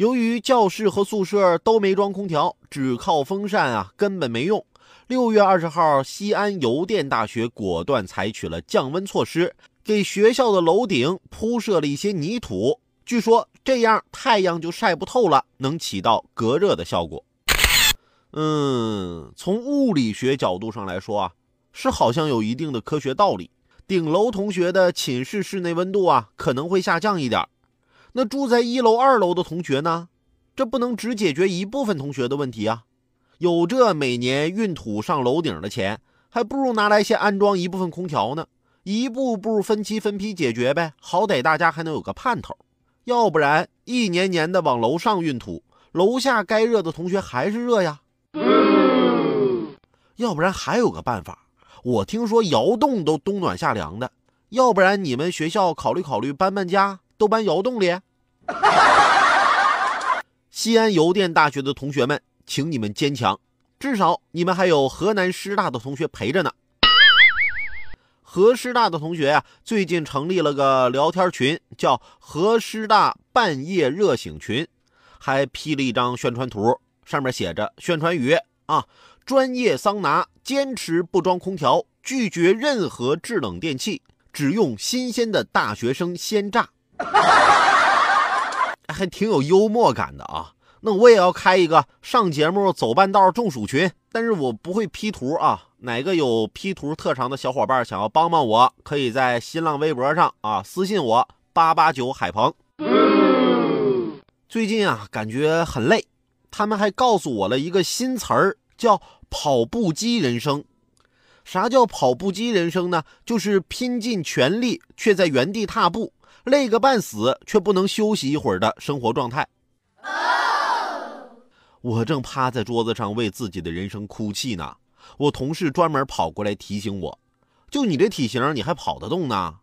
由于教室和宿舍都没装空调，只靠风扇啊，根本没用。六月二十号，西安邮电大学果断采取了降温措施，给学校的楼顶铺设了一些泥土。据说这样太阳就晒不透了，能起到隔热的效果。嗯，从物理学角度上来说啊，是好像有一定的科学道理。顶楼同学的寝室室内温度啊，可能会下降一点。那住在一楼、二楼的同学呢？这不能只解决一部分同学的问题啊！有这每年运土上楼顶的钱，还不如拿来先安装一部分空调呢。一步步分期分批解决呗，好歹大家还能有个盼头。要不然一年年的往楼上运土，楼下该热的同学还是热呀。要不然还有个办法，我听说窑洞都冬暖夏凉的。要不然你们学校考虑考虑搬搬家。都搬窑洞里。西安邮电大学的同学们，请你们坚强，至少你们还有河南师大的同学陪着呢。河师大的同学呀，最近成立了个聊天群，叫“河师大半夜热醒群”，还 P 了一张宣传图，上面写着宣传语啊：专业桑拿，坚持不装空调，拒绝任何制冷电器，只用新鲜的大学生鲜榨。还挺有幽默感的啊！那我也要开一个上节目走半道中暑群，但是我不会 P 图啊。哪个有 P 图特长的小伙伴想要帮帮我，可以在新浪微博上啊私信我八八九海鹏。最近啊，感觉很累，他们还告诉我了一个新词儿，叫“跑步机人生”。啥叫跑步机人生呢？就是拼尽全力却在原地踏步。累个半死却不能休息一会儿的生活状态。我正趴在桌子上为自己的人生哭泣呢，我同事专门跑过来提醒我：“就你这体型，你还跑得动呢？